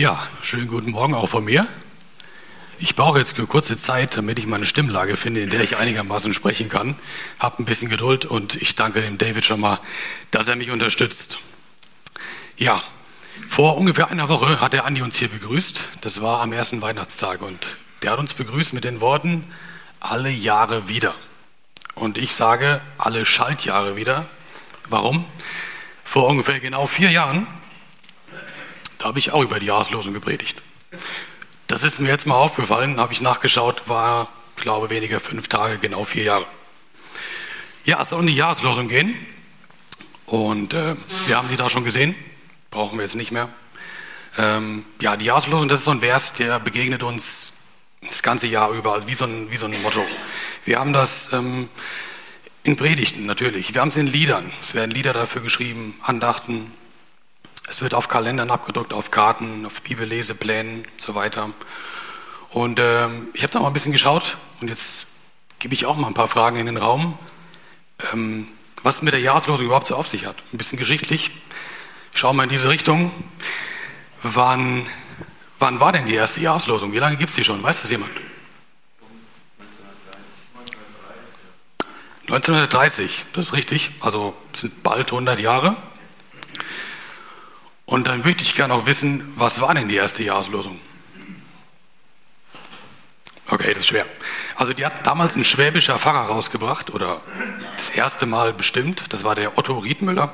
Ja, schönen guten Morgen auch von mir. Ich brauche jetzt eine kurze Zeit, damit ich meine Stimmlage finde, in der ich einigermaßen sprechen kann. Hab ein bisschen Geduld und ich danke dem David schon mal, dass er mich unterstützt. Ja, vor ungefähr einer Woche hat der Andi uns hier begrüßt. Das war am ersten Weihnachtstag und der hat uns begrüßt mit den Worten, alle Jahre wieder. Und ich sage, alle Schaltjahre wieder. Warum? Vor ungefähr genau vier Jahren da habe ich auch über die Jahreslosung gepredigt. Das ist mir jetzt mal aufgefallen, habe ich nachgeschaut, war, glaube weniger fünf Tage, genau vier Jahre. Ja, es soll um die Jahreslosung gehen. Und äh, wir haben sie da schon gesehen, brauchen wir jetzt nicht mehr. Ähm, ja, die Jahreslosung, das ist so ein Vers, der begegnet uns das ganze Jahr über, also wie so ein, wie so ein Motto. Wir haben das ähm, in Predigten natürlich, wir haben es in Liedern, es werden Lieder dafür geschrieben, Andachten, es wird auf Kalendern abgedruckt, auf Karten, auf Bibelleseplänen und so weiter. Und äh, ich habe da mal ein bisschen geschaut und jetzt gebe ich auch mal ein paar Fragen in den Raum, ähm, was es mit der Jahreslosung überhaupt so auf sich hat. Ein bisschen geschichtlich. Ich schaue mal in diese Richtung. Wann, wann war denn die erste Jahreslosung? Wie lange gibt es die schon? Weiß das jemand? 1930, das ist richtig. Also sind bald 100 Jahre. Und dann möchte ich gerne auch wissen, was war denn die erste Jahreslosung? Okay, das ist schwer. Also die hat damals ein schwäbischer Pfarrer rausgebracht oder das erste Mal bestimmt. Das war der Otto Riedmüller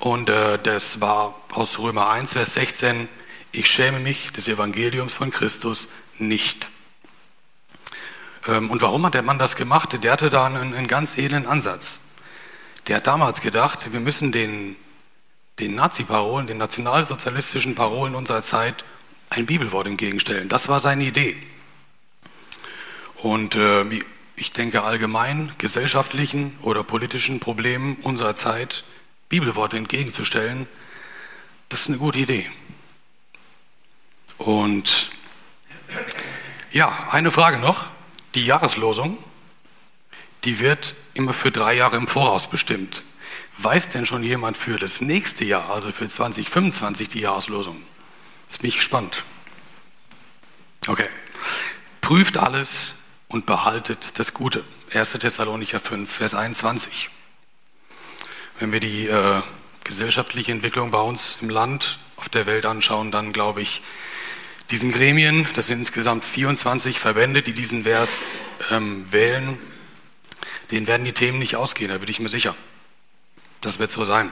und äh, das war aus Römer 1, Vers 16. Ich schäme mich des Evangeliums von Christus nicht. Ähm, und warum hat der Mann das gemacht? Der hatte da einen, einen ganz edlen Ansatz. Der hat damals gedacht, wir müssen den den Nazi-Parolen, den nationalsozialistischen Parolen unserer Zeit ein Bibelwort entgegenstellen. Das war seine Idee. Und äh, ich denke allgemein gesellschaftlichen oder politischen Problemen unserer Zeit Bibelworte entgegenzustellen, das ist eine gute Idee. Und ja, eine Frage noch. Die Jahreslosung, die wird immer für drei Jahre im Voraus bestimmt. Weiß denn schon jemand für das nächste Jahr, also für 2025, die Jahreslosung? Das bin ich gespannt. Okay. Prüft alles und behaltet das Gute. 1. Thessalonicher 5, Vers 21. Wenn wir die äh, gesellschaftliche Entwicklung bei uns im Land, auf der Welt anschauen, dann glaube ich, diesen Gremien, das sind insgesamt 24 Verbände, die diesen Vers ähm, wählen, denen werden die Themen nicht ausgehen, da bin ich mir sicher. Das wird so sein.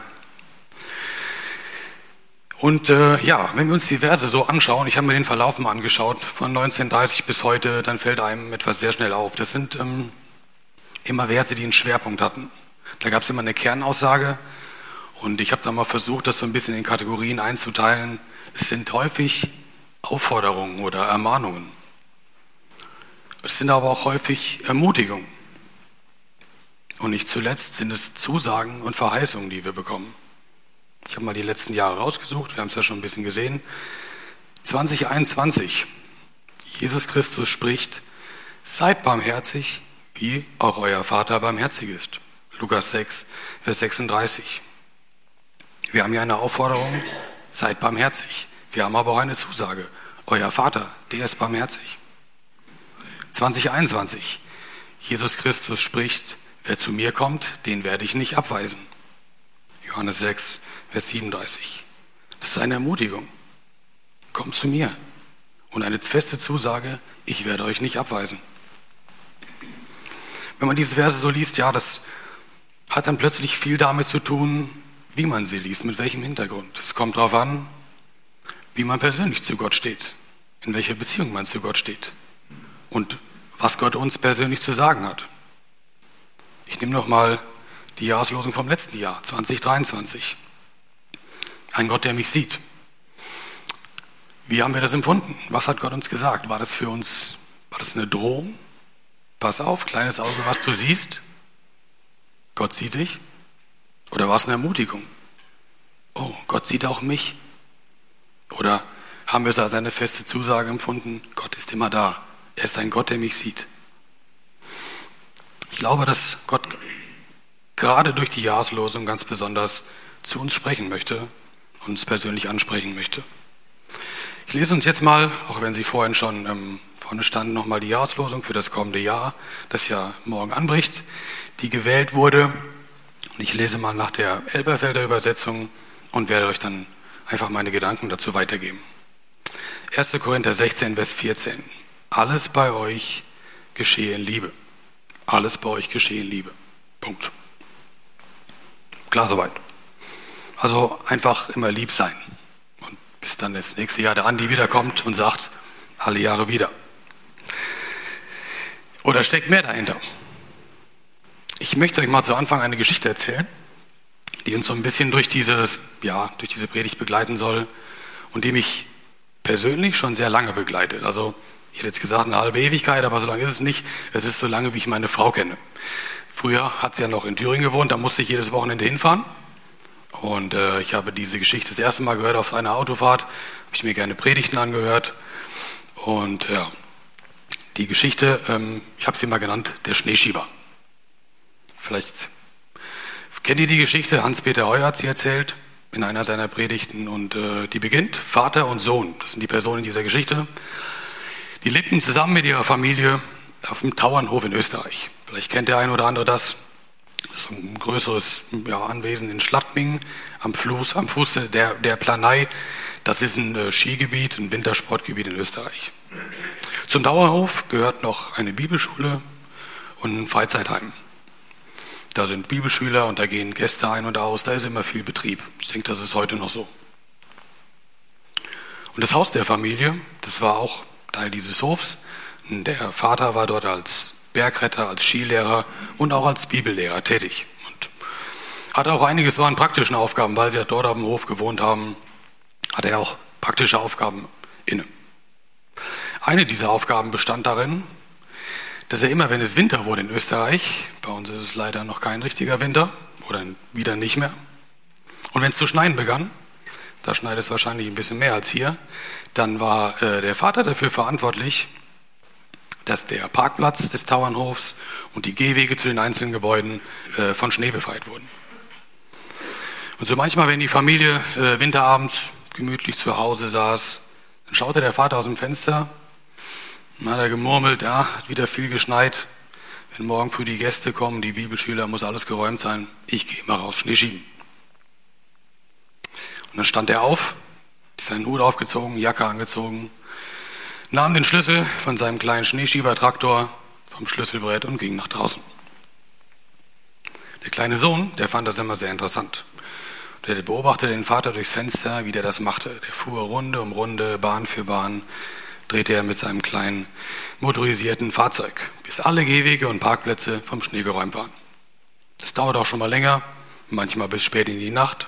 Und äh, ja, wenn wir uns die Verse so anschauen, ich habe mir den Verlauf mal angeschaut, von 1930 bis heute, dann fällt einem etwas sehr schnell auf. Das sind ähm, immer Verse, die einen Schwerpunkt hatten. Da gab es immer eine Kernaussage und ich habe da mal versucht, das so ein bisschen in Kategorien einzuteilen. Es sind häufig Aufforderungen oder Ermahnungen. Es sind aber auch häufig Ermutigungen. Und nicht zuletzt sind es Zusagen und Verheißungen, die wir bekommen. Ich habe mal die letzten Jahre rausgesucht, wir haben es ja schon ein bisschen gesehen. 2021, Jesus Christus spricht, seid barmherzig, wie auch euer Vater barmherzig ist. Lukas 6, Vers 36. Wir haben hier eine Aufforderung, seid barmherzig. Wir haben aber auch eine Zusage, euer Vater, der ist barmherzig. 2021, Jesus Christus spricht, Wer zu mir kommt, den werde ich nicht abweisen. Johannes 6, Vers 37. Das ist eine Ermutigung. Kommt zu mir. Und eine feste Zusage, ich werde euch nicht abweisen. Wenn man diese Verse so liest, ja, das hat dann plötzlich viel damit zu tun, wie man sie liest, mit welchem Hintergrund. Es kommt darauf an, wie man persönlich zu Gott steht, in welcher Beziehung man zu Gott steht und was Gott uns persönlich zu sagen hat. Ich nehme noch mal die Jahreslosung vom letzten Jahr, 2023. Ein Gott, der mich sieht. Wie haben wir das empfunden? Was hat Gott uns gesagt? War das für uns, war das eine Drohung? Pass auf, kleines Auge, was du siehst. Gott sieht dich. Oder war es eine Ermutigung? Oh, Gott sieht auch mich. Oder haben wir es als eine feste Zusage empfunden? Gott ist immer da. Er ist ein Gott, der mich sieht. Ich glaube, dass Gott gerade durch die Jahreslosung ganz besonders zu uns sprechen möchte und uns persönlich ansprechen möchte. Ich lese uns jetzt mal, auch wenn Sie vorhin schon ähm, vorne standen, nochmal die Jahreslosung für das kommende Jahr, das ja morgen anbricht, die gewählt wurde. Und ich lese mal nach der Elberfelder Übersetzung und werde euch dann einfach meine Gedanken dazu weitergeben. 1. Korinther 16, Vers 14. Alles bei euch geschehe in Liebe. Alles bei euch geschehe in Liebe. Punkt. Klar soweit. Also einfach immer lieb sein. Und bis dann das nächste Jahr der Andi wiederkommt und sagt, alle Jahre wieder. Oder steckt mehr dahinter? Ich möchte euch mal zu Anfang eine Geschichte erzählen, die uns so ein bisschen durch, dieses, ja, durch diese Predigt begleiten soll und die mich persönlich schon sehr lange begleitet. Also ich hätte jetzt gesagt eine halbe Ewigkeit, aber so lange ist es nicht. Es ist so lange, wie ich meine Frau kenne. Früher hat sie ja noch in Thüringen gewohnt, da musste ich jedes Wochenende hinfahren. Und äh, ich habe diese Geschichte das erste Mal gehört auf einer Autofahrt, habe ich mir gerne Predigten angehört. Und ja, die Geschichte, ähm, ich habe sie mal genannt, der Schneeschieber. Vielleicht kennt ihr die Geschichte, Hans-Peter Heuer hat sie erzählt in einer seiner Predigten und äh, die beginnt, Vater und Sohn, das sind die Personen in dieser Geschichte, die lebten zusammen mit ihrer Familie auf dem Tauernhof in Österreich. Vielleicht kennt der ein oder andere das. Das ist ein größeres ja, Anwesen in Schlattmingen am Fluss, am Fuß der, der Planei. Das ist ein äh, Skigebiet, ein Wintersportgebiet in Österreich. Zum Dauerhof gehört noch eine Bibelschule und ein Freizeitheim. Da sind Bibelschüler und da gehen Gäste ein und aus, da ist immer viel Betrieb. Ich denke, das ist heute noch so. Und das Haus der Familie, das war auch Teil dieses Hofs. Der Vater war dort als Bergretter, als Skilehrer und auch als Bibellehrer tätig. Und hatte auch einiges an praktischen Aufgaben, weil sie ja dort dem Hof gewohnt haben, hatte er auch praktische Aufgaben inne. Eine dieser Aufgaben bestand darin, dass er immer, wenn es Winter wurde in Österreich, bei uns ist es leider noch kein richtiger Winter oder wieder nicht mehr, und wenn es zu schneien begann, da schneit es wahrscheinlich ein bisschen mehr als hier, dann war äh, der Vater dafür verantwortlich, dass der Parkplatz des Tauernhofs und die Gehwege zu den einzelnen Gebäuden äh, von Schnee befreit wurden. Und so manchmal, wenn die Familie äh, winterabends gemütlich zu Hause saß, dann schaute der Vater aus dem Fenster, dann hat er gemurmelt, ja, hat wieder viel geschneit. Wenn morgen früh die Gäste kommen, die Bibelschüler, muss alles geräumt sein. Ich gehe mal raus, Schnee schieben. Und dann stand er auf, seinen Hut aufgezogen, Jacke angezogen, nahm den Schlüssel von seinem kleinen Schneeschiebertraktor vom Schlüsselbrett und ging nach draußen. Der kleine Sohn, der fand das immer sehr interessant. Der beobachtete den Vater durchs Fenster, wie der das machte. Der fuhr Runde um Runde, Bahn für Bahn, drehte er mit seinem kleinen motorisierten Fahrzeug, bis alle Gehwege und Parkplätze vom Schnee geräumt waren. Das dauerte auch schon mal länger, manchmal bis spät in die Nacht.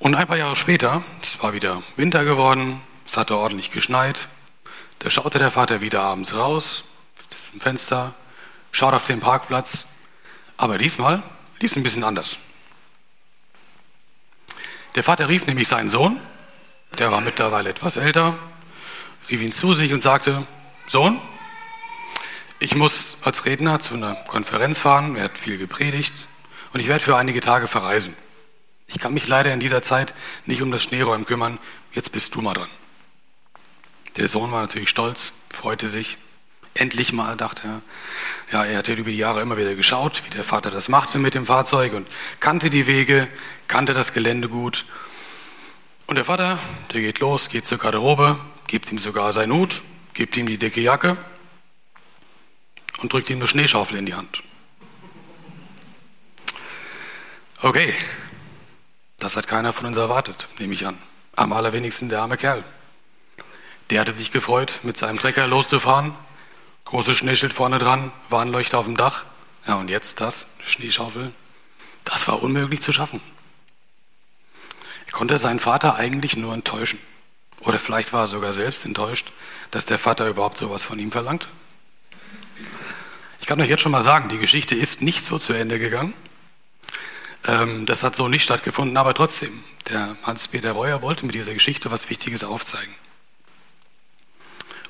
Und ein paar Jahre später, es war wieder Winter geworden, es hatte ordentlich geschneit. Da schaute der Vater wieder abends raus, zum Fenster, schaut auf den Parkplatz. Aber diesmal lief es ein bisschen anders. Der Vater rief nämlich seinen Sohn, der war mittlerweile etwas älter, rief ihn zu sich und sagte, Sohn, ich muss als Redner zu einer Konferenz fahren, er hat viel gepredigt und ich werde für einige Tage verreisen. Ich kann mich leider in dieser Zeit nicht um das Schneeräumen kümmern, jetzt bist du mal dran. Der Sohn war natürlich stolz, freute sich. Endlich mal, dachte er. Ja, er hatte über die Jahre immer wieder geschaut, wie der Vater das machte mit dem Fahrzeug und kannte die Wege, kannte das Gelände gut. Und der Vater, der geht los, geht zur Garderobe, gibt ihm sogar seinen Hut, gibt ihm die dicke Jacke und drückt ihm eine Schneeschaufel in die Hand. Okay, das hat keiner von uns erwartet, nehme ich an. Am allerwenigsten der arme Kerl. Der hatte sich gefreut, mit seinem Trecker loszufahren. Großes Schneeschild vorne dran, Warnleuchter auf dem Dach. Ja, und jetzt das, Schneeschaufel. Das war unmöglich zu schaffen. Er konnte seinen Vater eigentlich nur enttäuschen. Oder vielleicht war er sogar selbst enttäuscht, dass der Vater überhaupt sowas von ihm verlangt. Ich kann euch jetzt schon mal sagen, die Geschichte ist nicht so zu Ende gegangen. Ähm, das hat so nicht stattgefunden, aber trotzdem, der Hans-Peter Reuer wollte mit dieser Geschichte was Wichtiges aufzeigen.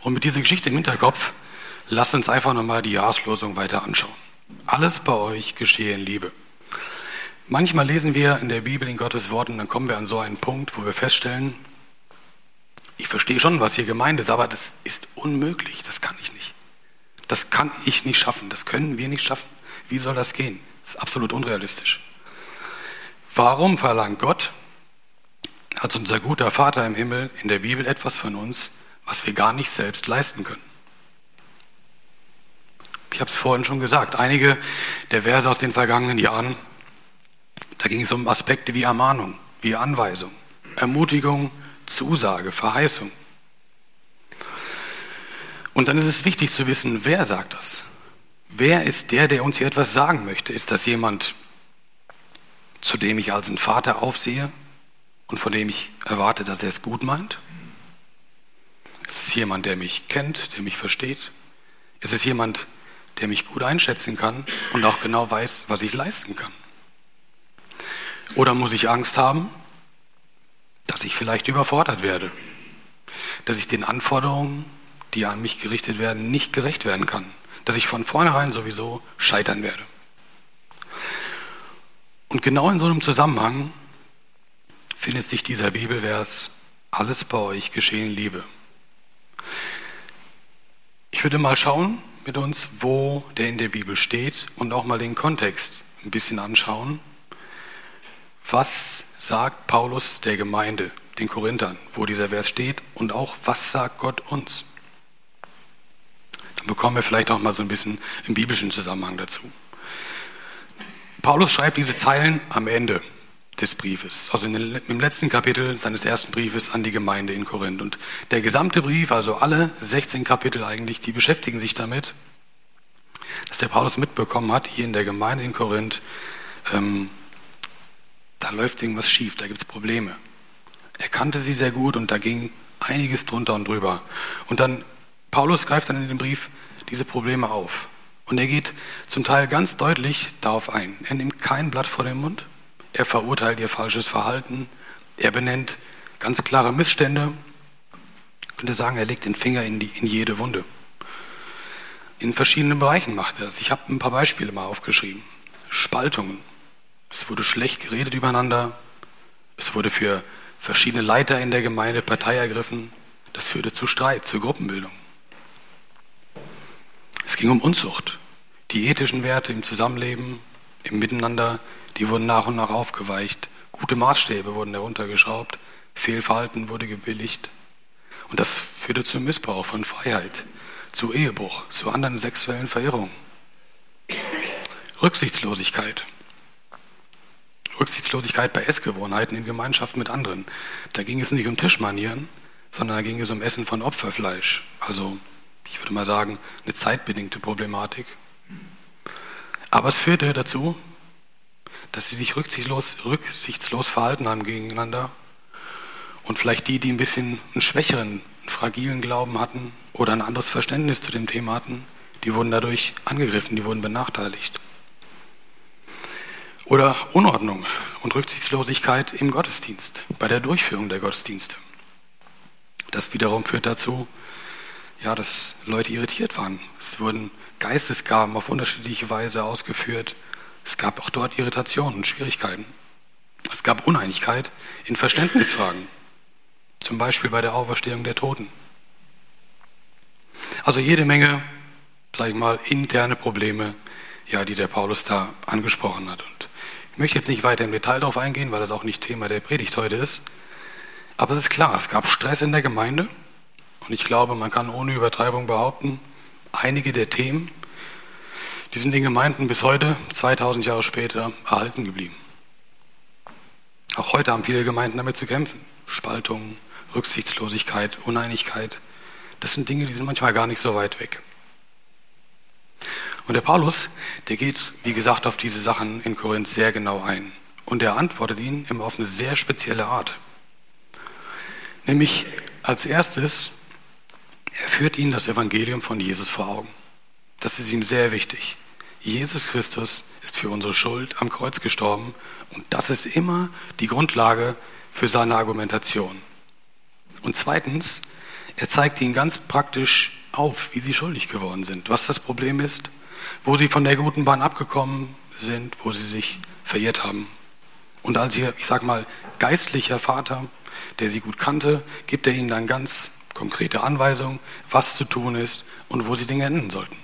Und mit dieser Geschichte im Hinterkopf, lasst uns einfach nochmal die Jahreslosung weiter anschauen. Alles bei euch geschehe in Liebe. Manchmal lesen wir in der Bibel in Gottes Worten, dann kommen wir an so einen Punkt, wo wir feststellen, ich verstehe schon, was hier gemeint ist, aber das ist unmöglich, das kann ich nicht. Das kann ich nicht schaffen, das können wir nicht schaffen. Wie soll das gehen? Das ist absolut unrealistisch. Warum verlangt Gott als unser guter Vater im Himmel in der Bibel etwas von uns, was wir gar nicht selbst leisten können? Ich habe es vorhin schon gesagt, einige der Verse aus den vergangenen Jahren, da ging es um Aspekte wie Ermahnung, wie Anweisung, Ermutigung, Zusage, Verheißung. Und dann ist es wichtig zu wissen, wer sagt das? Wer ist der, der uns hier etwas sagen möchte? Ist das jemand, zu dem ich als ein Vater aufsehe und von dem ich erwarte, dass er es gut meint? Ist es jemand, der mich kennt, der mich versteht? Ist es jemand, der mich gut einschätzen kann und auch genau weiß, was ich leisten kann? Oder muss ich Angst haben, dass ich vielleicht überfordert werde, dass ich den Anforderungen, die an mich gerichtet werden, nicht gerecht werden kann, dass ich von vornherein sowieso scheitern werde. Und genau in so einem Zusammenhang findet sich dieser Bibelvers, alles bei euch geschehen Liebe. Ich würde mal schauen mit uns, wo der in der Bibel steht und auch mal den Kontext ein bisschen anschauen was sagt Paulus der Gemeinde, den Korinthern, wo dieser Vers steht und auch was sagt Gott uns? Dann bekommen wir vielleicht auch mal so ein bisschen im biblischen Zusammenhang dazu. Paulus schreibt diese Zeilen am Ende des Briefes, also den, im letzten Kapitel seines ersten Briefes an die Gemeinde in Korinth. Und der gesamte Brief, also alle 16 Kapitel eigentlich, die beschäftigen sich damit, dass der Paulus mitbekommen hat, hier in der Gemeinde in Korinth, ähm, da läuft irgendwas schief, da gibt es Probleme. Er kannte sie sehr gut und da ging einiges drunter und drüber. Und dann, Paulus greift dann in dem Brief diese Probleme auf. Und er geht zum Teil ganz deutlich darauf ein. Er nimmt kein Blatt vor den Mund, er verurteilt ihr falsches Verhalten, er benennt ganz klare Missstände. Ich könnte sagen, er legt den Finger in, die, in jede Wunde. In verschiedenen Bereichen macht er das. Ich habe ein paar Beispiele mal aufgeschrieben. Spaltungen, es wurde schlecht geredet übereinander. Es wurde für verschiedene Leiter in der Gemeinde Partei ergriffen. Das führte zu Streit, zu Gruppenbildung. Es ging um Unzucht. Die ethischen Werte im Zusammenleben, im Miteinander, die wurden nach und nach aufgeweicht. Gute Maßstäbe wurden heruntergeschraubt. Fehlverhalten wurde gebilligt. Und das führte zum Missbrauch von Freiheit, zu Ehebruch, zu anderen sexuellen Verirrungen. Rücksichtslosigkeit. Rücksichtslosigkeit bei Essgewohnheiten in Gemeinschaft mit anderen. Da ging es nicht um Tischmanieren, sondern da ging es um Essen von Opferfleisch. Also, ich würde mal sagen, eine zeitbedingte Problematik. Aber es führte dazu, dass sie sich rücksichtslos, rücksichtslos verhalten haben gegeneinander. Und vielleicht die, die ein bisschen einen schwächeren, einen fragilen Glauben hatten oder ein anderes Verständnis zu dem Thema hatten, die wurden dadurch angegriffen, die wurden benachteiligt. Oder Unordnung und Rücksichtslosigkeit im Gottesdienst, bei der Durchführung der Gottesdienste. Das wiederum führt dazu, ja, dass Leute irritiert waren. Es wurden Geistesgaben auf unterschiedliche Weise ausgeführt. Es gab auch dort Irritationen und Schwierigkeiten. Es gab Uneinigkeit in Verständnisfragen, zum Beispiel bei der Auferstehung der Toten. Also jede Menge, sage ich mal, interne Probleme, ja, die der Paulus da angesprochen hat. Und ich möchte jetzt nicht weiter im Detail darauf eingehen, weil das auch nicht Thema der Predigt heute ist. Aber es ist klar, es gab Stress in der Gemeinde. Und ich glaube, man kann ohne Übertreibung behaupten, einige der Themen, die sind den Gemeinden bis heute, 2000 Jahre später, erhalten geblieben. Auch heute haben viele Gemeinden damit zu kämpfen. Spaltung, Rücksichtslosigkeit, Uneinigkeit. Das sind Dinge, die sind manchmal gar nicht so weit weg. Und der Paulus, der geht, wie gesagt, auf diese Sachen in Korinth sehr genau ein. Und er antwortet ihnen immer auf eine sehr spezielle Art. Nämlich als erstes, er führt ihnen das Evangelium von Jesus vor Augen. Das ist ihm sehr wichtig. Jesus Christus ist für unsere Schuld am Kreuz gestorben und das ist immer die Grundlage für seine Argumentation. Und zweitens, er zeigt ihnen ganz praktisch auf, wie sie schuldig geworden sind, was das Problem ist wo sie von der guten Bahn abgekommen sind, wo sie sich verirrt haben. Und als ihr, ich sag mal, geistlicher Vater der sie gut kannte, gibt er ihnen dann ganz konkrete Anweisungen, was zu tun ist und wo sie Dinge enden sollten.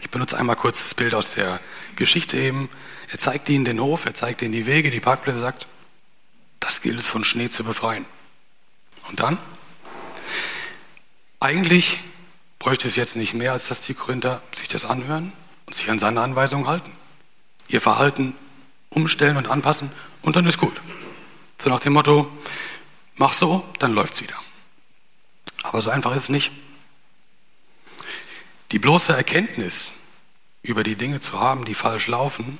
Ich benutze einmal kurz das Bild aus der Geschichte eben. Er zeigt ihnen den Hof, er zeigt ihnen die Wege, die Parkplätze, sagt, das gilt es von Schnee zu befreien. Und dann? Eigentlich bräuchte es jetzt nicht mehr, als dass die Korinther sich das anhören und sich an seine Anweisungen halten. Ihr Verhalten umstellen und anpassen und dann ist gut. So nach dem Motto, mach so, dann läuft's wieder. Aber so einfach ist es nicht. Die bloße Erkenntnis über die Dinge zu haben, die falsch laufen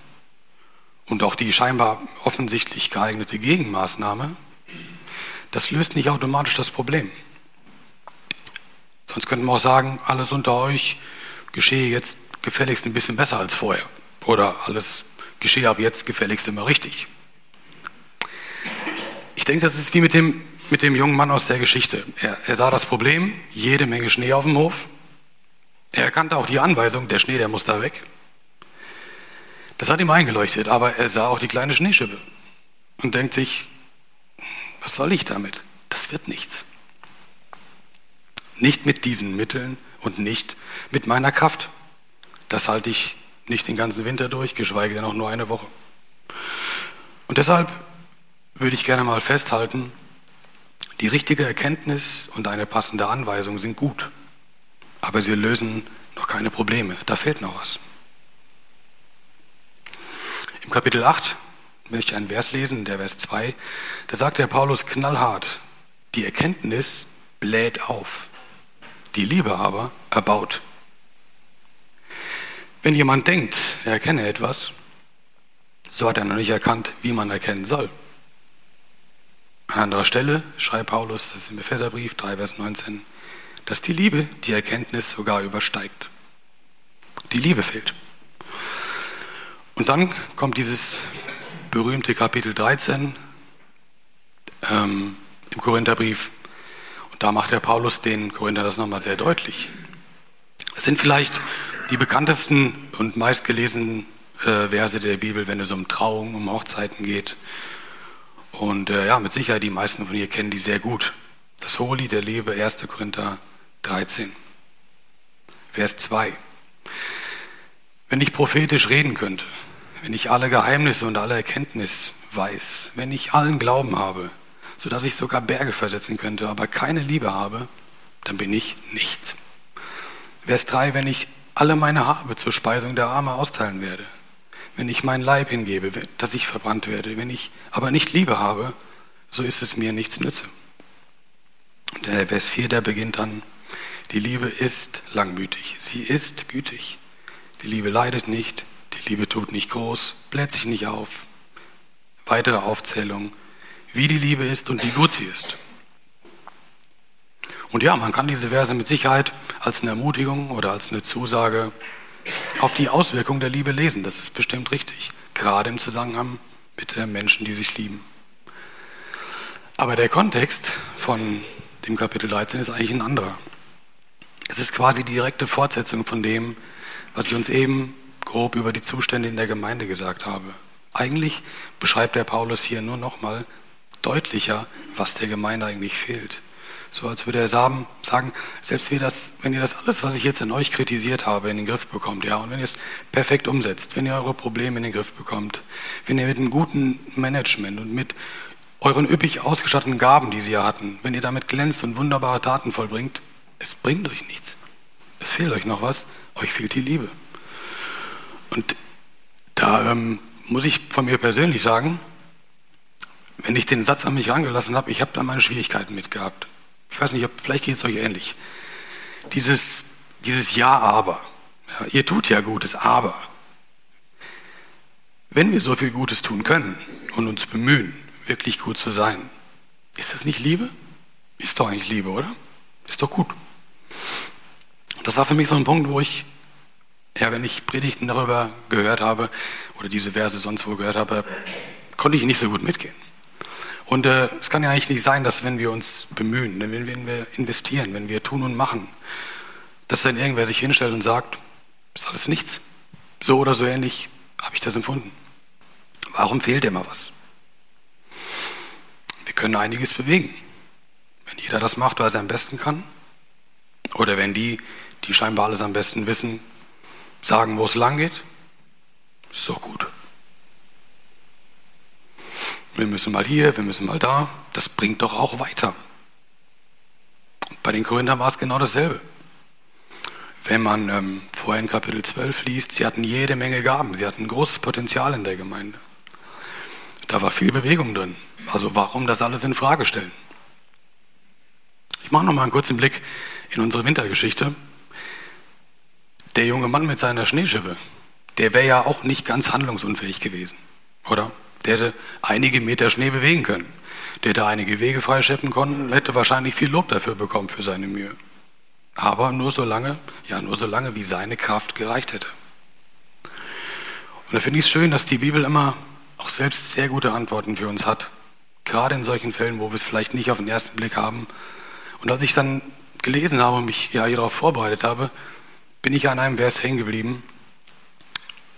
und auch die scheinbar offensichtlich geeignete Gegenmaßnahme, das löst nicht automatisch das Problem. Sonst könnten wir auch sagen, alles unter euch geschehe jetzt gefälligst ein bisschen besser als vorher. Oder alles geschehe ab jetzt gefälligst immer richtig. Ich denke, das ist wie mit dem, mit dem jungen Mann aus der Geschichte. Er, er sah das Problem, jede Menge Schnee auf dem Hof. Er erkannte auch die Anweisung, der Schnee, der muss da weg. Das hat ihm eingeleuchtet, aber er sah auch die kleine Schneeschippe und denkt sich, was soll ich damit? Das wird nichts. Nicht mit diesen Mitteln und nicht mit meiner Kraft. Das halte ich nicht den ganzen Winter durch, geschweige denn auch nur eine Woche. Und deshalb würde ich gerne mal festhalten, die richtige Erkenntnis und eine passende Anweisung sind gut, aber sie lösen noch keine Probleme. Da fehlt noch was. Im Kapitel 8 möchte ich einen Vers lesen, der Vers 2. Da sagt der Paulus knallhart, die Erkenntnis bläht auf, die Liebe aber erbaut. Wenn jemand denkt, er erkenne etwas, so hat er noch nicht erkannt, wie man erkennen soll. An anderer Stelle schreibt Paulus, das ist im Epheserbrief 3, Vers 19, dass die Liebe die Erkenntnis sogar übersteigt. Die Liebe fehlt. Und dann kommt dieses berühmte Kapitel 13 ähm, im Korintherbrief. Und da macht der Paulus den Korinther das nochmal sehr deutlich. Es sind vielleicht die bekanntesten und meistgelesenen äh, Verse der Bibel, wenn es um Trauung, um Hochzeiten geht. Und äh, ja, mit Sicherheit die meisten von ihr kennen die sehr gut. Das Hohelied der Liebe, 1. Korinther 13, Vers 2. Wenn ich prophetisch reden könnte, wenn ich alle Geheimnisse und alle Erkenntnis weiß, wenn ich allen Glauben habe, sodass ich sogar Berge versetzen könnte, aber keine Liebe habe, dann bin ich nichts. Vers 3, wenn ich alle meine Habe zur Speisung der Arme austeilen werde, wenn ich mein Leib hingebe, dass ich verbrannt werde, wenn ich aber nicht Liebe habe, so ist es mir nichts nütze. Der Vers 4, der beginnt dann, die Liebe ist langmütig, sie ist gütig, die Liebe leidet nicht, die Liebe tut nicht groß, bläht sich nicht auf. Weitere Aufzählung, wie die Liebe ist und wie gut sie ist. Und ja, man kann diese Verse mit Sicherheit als eine Ermutigung oder als eine Zusage auf die Auswirkung der Liebe lesen. Das ist bestimmt richtig, gerade im Zusammenhang mit den Menschen, die sich lieben. Aber der Kontext von dem Kapitel 13 ist eigentlich ein anderer. Es ist quasi die direkte Fortsetzung von dem, was ich uns eben grob über die Zustände in der Gemeinde gesagt habe. Eigentlich beschreibt der Paulus hier nur noch mal deutlicher, was der Gemeinde eigentlich fehlt. So als würde er sagen, selbst wenn, das, wenn ihr das alles, was ich jetzt in euch kritisiert habe, in den Griff bekommt, ja, und wenn ihr es perfekt umsetzt, wenn ihr eure Probleme in den Griff bekommt, wenn ihr mit einem guten Management und mit euren üppig ausgestatteten Gaben, die sie ja hatten, wenn ihr damit glänzt und wunderbare Taten vollbringt, es bringt euch nichts. Es fehlt euch noch was, euch fehlt die Liebe. Und da ähm, muss ich von mir persönlich sagen, wenn ich den Satz an mich rangelassen habe, ich habe da meine Schwierigkeiten mit gehabt. Ich weiß nicht, ob, vielleicht geht es euch ähnlich. Dieses, dieses Ja, aber. Ja, ihr tut ja Gutes, aber. Wenn wir so viel Gutes tun können und uns bemühen, wirklich gut zu sein, ist das nicht Liebe? Ist doch eigentlich Liebe, oder? Ist doch gut. Das war für mich so ein Punkt, wo ich ja, wenn ich Predigten darüber gehört habe oder diese Verse sonst wo gehört habe, konnte ich nicht so gut mitgehen. Und äh, es kann ja eigentlich nicht sein, dass wenn wir uns bemühen, wenn, wenn wir investieren, wenn wir tun und machen, dass dann irgendwer sich hinstellt und sagt, ist alles nichts. So oder so ähnlich habe ich das empfunden. Warum fehlt immer was? wir können einiges bewegen. Wenn jeder das macht, was er am besten kann, oder wenn die, die scheinbar alles am besten wissen, sagen, wo es lang geht, ist doch gut. Wir müssen mal hier, wir müssen mal da. Das bringt doch auch weiter. Bei den Korinthern war es genau dasselbe. Wenn man ähm, vorher in Kapitel 12 liest, sie hatten jede Menge Gaben, sie hatten großes Potenzial in der Gemeinde. Da war viel Bewegung drin. Also warum das alles in Frage stellen? Ich mache noch mal einen kurzen Blick in unsere Wintergeschichte. Der junge Mann mit seiner Schneeschippe, der wäre ja auch nicht ganz handlungsunfähig gewesen, oder? Der hätte einige Meter Schnee bewegen können. Der hätte einige Wege freischleppen können, hätte wahrscheinlich viel Lob dafür bekommen für seine Mühe. Aber nur so lange, ja, nur so lange, wie seine Kraft gereicht hätte. Und da finde ich es schön, dass die Bibel immer auch selbst sehr gute Antworten für uns hat. Gerade in solchen Fällen, wo wir es vielleicht nicht auf den ersten Blick haben. Und als ich dann gelesen habe und mich ja darauf vorbereitet habe, bin ich an einem Vers hängen geblieben,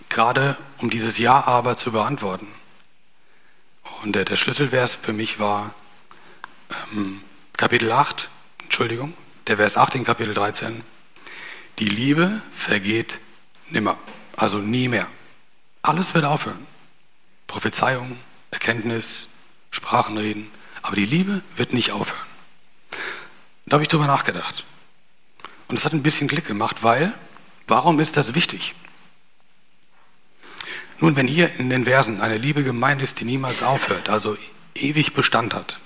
gerade um dieses Ja aber zu beantworten. Und der, der Schlüsselvers für mich war ähm, Kapitel 8, Entschuldigung, der Vers 8 in Kapitel 13. Die Liebe vergeht nimmer, also nie mehr. Alles wird aufhören. Prophezeiung, Erkenntnis, Sprachenreden, aber die Liebe wird nicht aufhören. Da habe ich drüber nachgedacht. Und es hat ein bisschen Klick gemacht, weil, warum ist das wichtig? Nun, wenn hier in den Versen eine Liebe gemeint ist, die niemals aufhört, also ewig Bestand hat,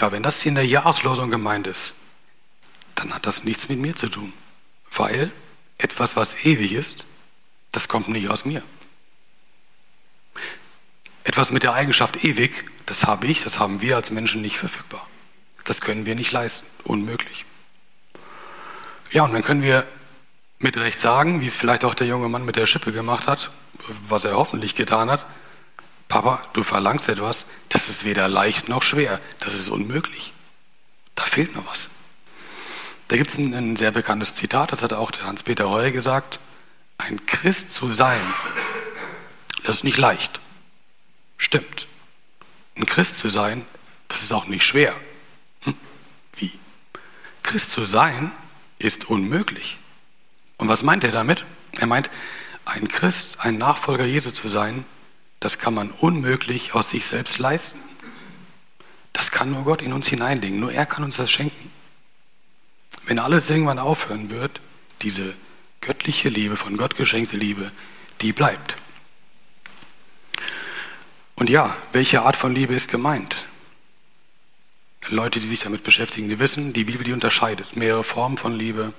ja, wenn das hier in der Jahreslosung gemeint ist, dann hat das nichts mit mir zu tun, weil etwas, was ewig ist, das kommt nicht aus mir. Etwas mit der Eigenschaft ewig, das habe ich, das haben wir als Menschen nicht verfügbar. Das können wir nicht leisten, unmöglich. Ja, und dann können wir mit Recht sagen, wie es vielleicht auch der junge Mann mit der Schippe gemacht hat, was er hoffentlich getan hat, Papa, du verlangst etwas, das ist weder leicht noch schwer, das ist unmöglich. Da fehlt noch was. Da gibt es ein, ein, sehr bekanntes Zitat, das hat auch der Hans-Peter Heuer gesagt, ein Christ zu sein, das ist nicht leicht. Stimmt. Ein Christ zu sein, das ist auch nicht schwer. Hm? Wie? Christ zu sein ist unmöglich. Und was meint er damit? Er meint, ein Christ, ein Nachfolger Jesu zu sein, das kann man unmöglich aus sich selbst leisten. Das kann nur Gott in uns hineinlegen. Nur er kann uns das schenken. Wenn alles irgendwann aufhören wird, diese göttliche Liebe, von Gott geschenkte Liebe, die bleibt. Und ja, welche Art von Liebe ist gemeint? Leute, die sich damit beschäftigen, die wissen, die Bibel die unterscheidet mehrere Formen von Liebe.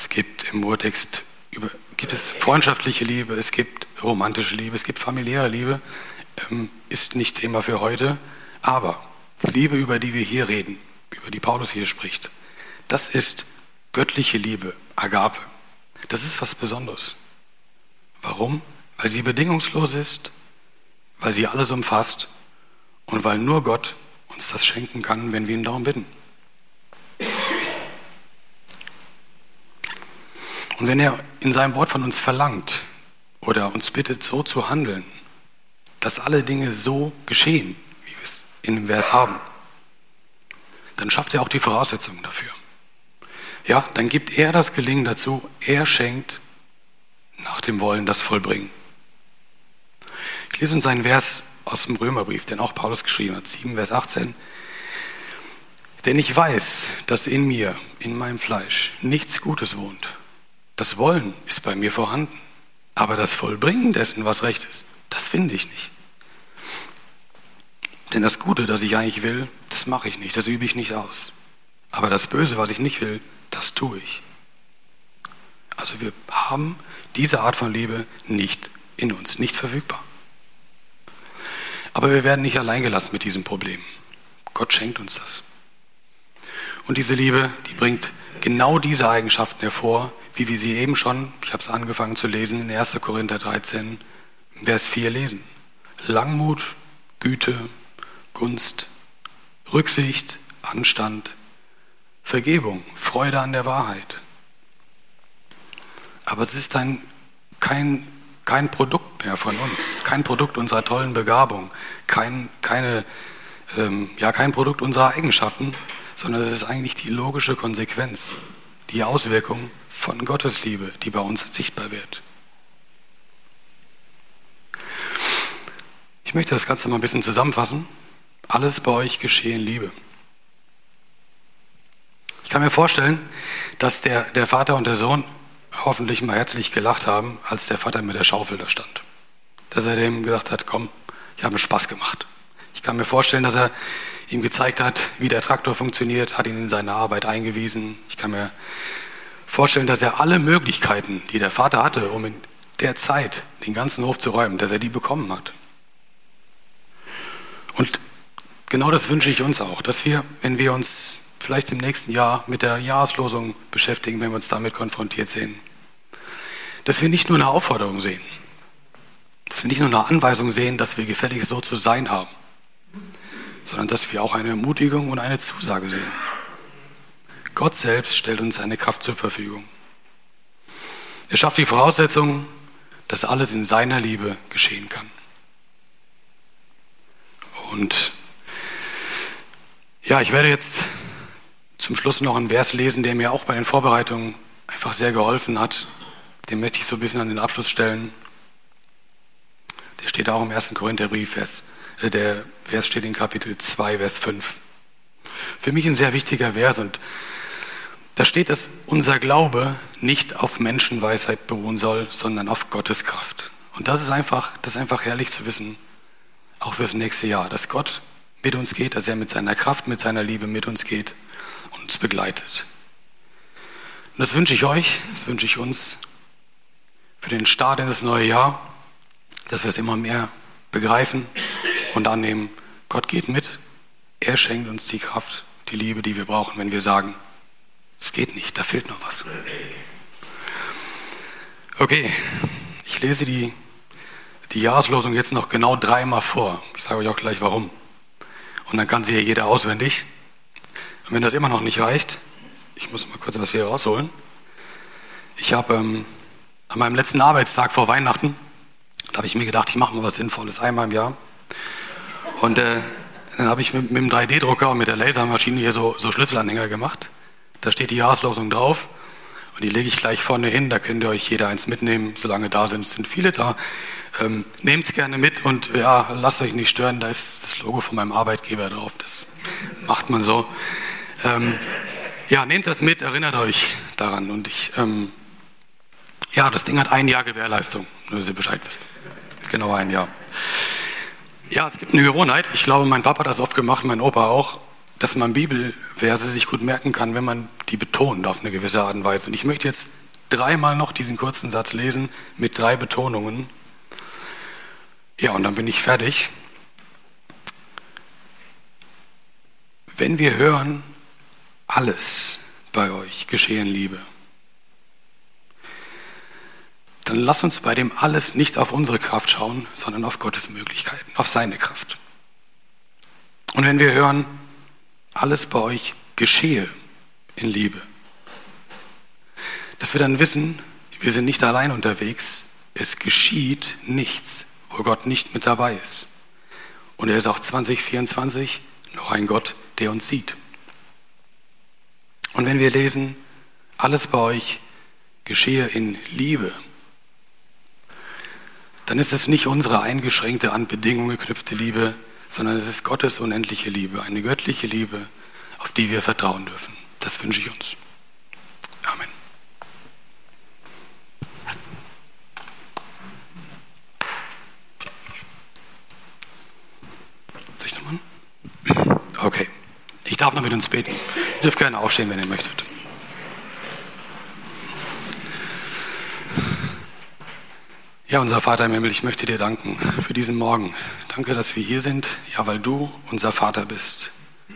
Es gibt im Urtext gibt es freundschaftliche Liebe, es gibt romantische Liebe, es gibt familiäre Liebe. Ähm, ist nicht Thema für heute, aber die Liebe, über die wir hier reden, über die Paulus hier spricht, das ist göttliche Liebe, Agape. Das ist was Besonderes. Warum? Weil sie bedingungslos ist, weil sie alles umfasst und weil nur Gott uns das schenken kann, wenn wir ihn darum bitten. Und wenn er in seinem Wort von uns verlangt oder uns bittet, so zu handeln, dass alle Dinge so geschehen, wie wir es in dem Vers haben, dann schafft er auch die Voraussetzungen dafür. Ja, dann gibt er das Gelingen dazu, er schenkt nach dem Wollen das Vollbringen. Ich lese uns einen Vers aus dem Römerbrief, den auch Paulus geschrieben hat, 7, Vers 18. Denn ich weiß, dass in mir, in meinem Fleisch, nichts Gutes wohnt. Das Wollen ist bei mir vorhanden, aber das Vollbringen dessen, was recht ist, das finde ich nicht. Denn das Gute, das ich eigentlich will, das mache ich nicht, das übe ich nicht aus. Aber das Böse, was ich nicht will, das tue ich. Also wir haben diese Art von Liebe nicht in uns, nicht verfügbar. Aber wir werden nicht allein gelassen mit diesem Problem. Gott schenkt uns das. Und diese Liebe, die bringt genau diese Eigenschaften hervor, wie wir sie eben schon, ich habe es angefangen zu lesen, in 1. Korinther 13, Vers 4 lesen. Langmut, Güte, Gunst, Rücksicht, Anstand, Vergebung, Freude an der Wahrheit. Aber es ist ein, kein, kein Produkt mehr von uns, kein Produkt unserer tollen Begabung, kein, keine ähm, ja kein Produkt unserer Eigenschaften, sondern es ist eigentlich die logische Konsequenz, die Auswirkung von Gottes Liebe, die bei uns sichtbar wird. Ich möchte das Ganze mal ein bisschen zusammenfassen. Alles bei euch geschehe in Liebe. Ich kann mir vorstellen, dass der, der Vater und der Sohn hoffentlich mal herzlich gelacht haben, als der Vater mit der Schaufel da stand. Dass er dem gesagt hat, komm, ich habe Spaß gemacht. Ich kann mir vorstellen, dass er ihm gezeigt hat, wie der Traktor funktioniert, hat ihn in seine Arbeit eingewiesen. Ich kann mir vorstellen, dass er alle Möglichkeiten, die der Vater hatte, um in der Zeit den ganzen Hof zu räumen, dass er die bekommen hat. Und genau das wünsche ich uns auch, dass wir, wenn wir uns vielleicht im nächsten Jahr mit der Jahreslosung beschäftigen, wenn wir uns damit konfrontiert sehen, dass wir nicht nur eine Aufforderung sehen, dass wir nicht nur eine Anweisung sehen, dass wir gefällig so zu sein haben, sondern dass wir auch eine Ermutigung und eine Zusage sehen. Gott selbst stellt uns seine Kraft zur Verfügung. Er schafft die Voraussetzungen, dass alles in seiner Liebe geschehen kann. Und ja, ich werde jetzt zum Schluss noch einen Vers lesen, der mir auch bei den Vorbereitungen einfach sehr geholfen hat. Den möchte ich so ein bisschen an den Abschluss stellen. Der steht auch im 1. Korintherbrief, Vers, äh, der Vers steht in Kapitel 2, Vers 5. Für mich ein sehr wichtiger Vers und da steht, dass unser Glaube nicht auf Menschenweisheit beruhen soll, sondern auf Gottes Kraft. Und das ist einfach, das ist einfach herrlich zu wissen, auch fürs nächste Jahr, dass Gott mit uns geht, dass er mit seiner Kraft, mit seiner Liebe mit uns geht und uns begleitet. Und das wünsche ich euch, das wünsche ich uns für den Start in das neue Jahr, dass wir es immer mehr begreifen und annehmen. Gott geht mit, er schenkt uns die Kraft, die Liebe, die wir brauchen, wenn wir sagen, es geht nicht, da fehlt noch was. Okay, ich lese die, die Jahreslosung jetzt noch genau dreimal vor. Ich sage euch auch gleich warum. Und dann kann sie hier jeder auswendig. Und wenn das immer noch nicht reicht, ich muss mal kurz was hier rausholen. Ich habe ähm, an meinem letzten Arbeitstag vor Weihnachten, da habe ich mir gedacht, ich mache mal was Sinnvolles einmal im Jahr. Und äh, dann habe ich mit, mit dem 3D-Drucker und mit der Lasermaschine hier so, so Schlüsselanhänger gemacht. Da steht die Jahreslosung drauf. Und die lege ich gleich vorne hin, da könnt ihr euch jeder eins mitnehmen, solange da sind. Es sind viele da. Ähm, Nehmt es gerne mit und ja, lasst euch nicht stören, da ist das Logo von meinem Arbeitgeber drauf. Das macht man so. Ähm, ja, nehmt das mit, erinnert euch daran. Und ich, ähm, ja, das Ding hat ein Jahr Gewährleistung, nur dass ihr Bescheid wisst. Genau ein Jahr. Ja, es gibt eine Gewohnheit. Ich glaube, mein Papa hat das oft gemacht, mein Opa auch, dass man Bibelverse sich gut merken kann, wenn man die betont auf eine gewisse Art und Weise. Und ich möchte jetzt dreimal noch diesen kurzen Satz lesen mit drei Betonungen. Ja, und dann bin ich fertig. Wenn wir hören, alles bei euch geschehen Liebe, dann lass uns bei dem alles nicht auf unsere Kraft schauen, sondern auf Gottes Möglichkeiten, auf seine Kraft. Und wenn wir hören, alles bei euch geschehe in Liebe, dass wir dann wissen, wir sind nicht allein unterwegs, es geschieht nichts wo Gott nicht mit dabei ist. Und er ist auch 2024 noch ein Gott, der uns sieht. Und wenn wir lesen, alles bei euch geschehe in Liebe, dann ist es nicht unsere eingeschränkte, an Bedingungen geknüpfte Liebe, sondern es ist Gottes unendliche Liebe, eine göttliche Liebe, auf die wir vertrauen dürfen. Das wünsche ich uns. Amen. Okay. Ich darf noch mit uns beten. Ihr dürft gerne aufstehen, wenn ihr möchtet. Ja, unser Vater im Himmel, ich möchte dir danken für diesen Morgen. Danke, dass wir hier sind, ja, weil du unser Vater bist.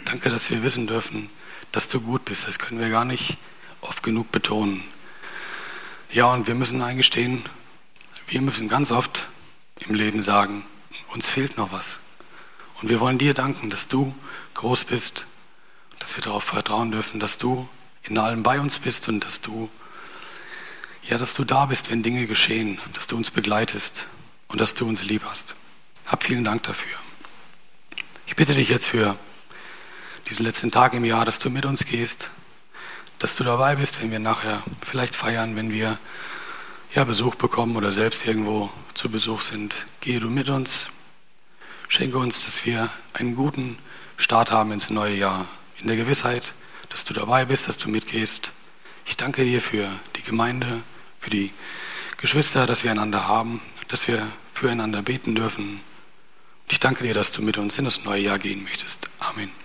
Danke, dass wir wissen dürfen, dass du gut bist. Das können wir gar nicht oft genug betonen. Ja, und wir müssen eingestehen, wir müssen ganz oft im Leben sagen, uns fehlt noch was. Und wir wollen dir danken, dass du groß bist, dass wir darauf vertrauen dürfen, dass du in allem bei uns bist und dass du, ja, dass du da bist, wenn Dinge geschehen, dass du uns begleitest und dass du uns lieb hast. Hab vielen Dank dafür. Ich bitte dich jetzt für diesen letzten Tag im Jahr, dass du mit uns gehst, dass du dabei bist, wenn wir nachher vielleicht feiern, wenn wir ja, Besuch bekommen oder selbst irgendwo zu Besuch sind. Gehe du mit uns, schenke uns, dass wir einen guten Start haben ins neue Jahr, in der Gewissheit, dass du dabei bist, dass du mitgehst. Ich danke dir für die Gemeinde, für die Geschwister, dass wir einander haben, dass wir füreinander beten dürfen. Ich danke dir, dass du mit uns in das neue Jahr gehen möchtest. Amen.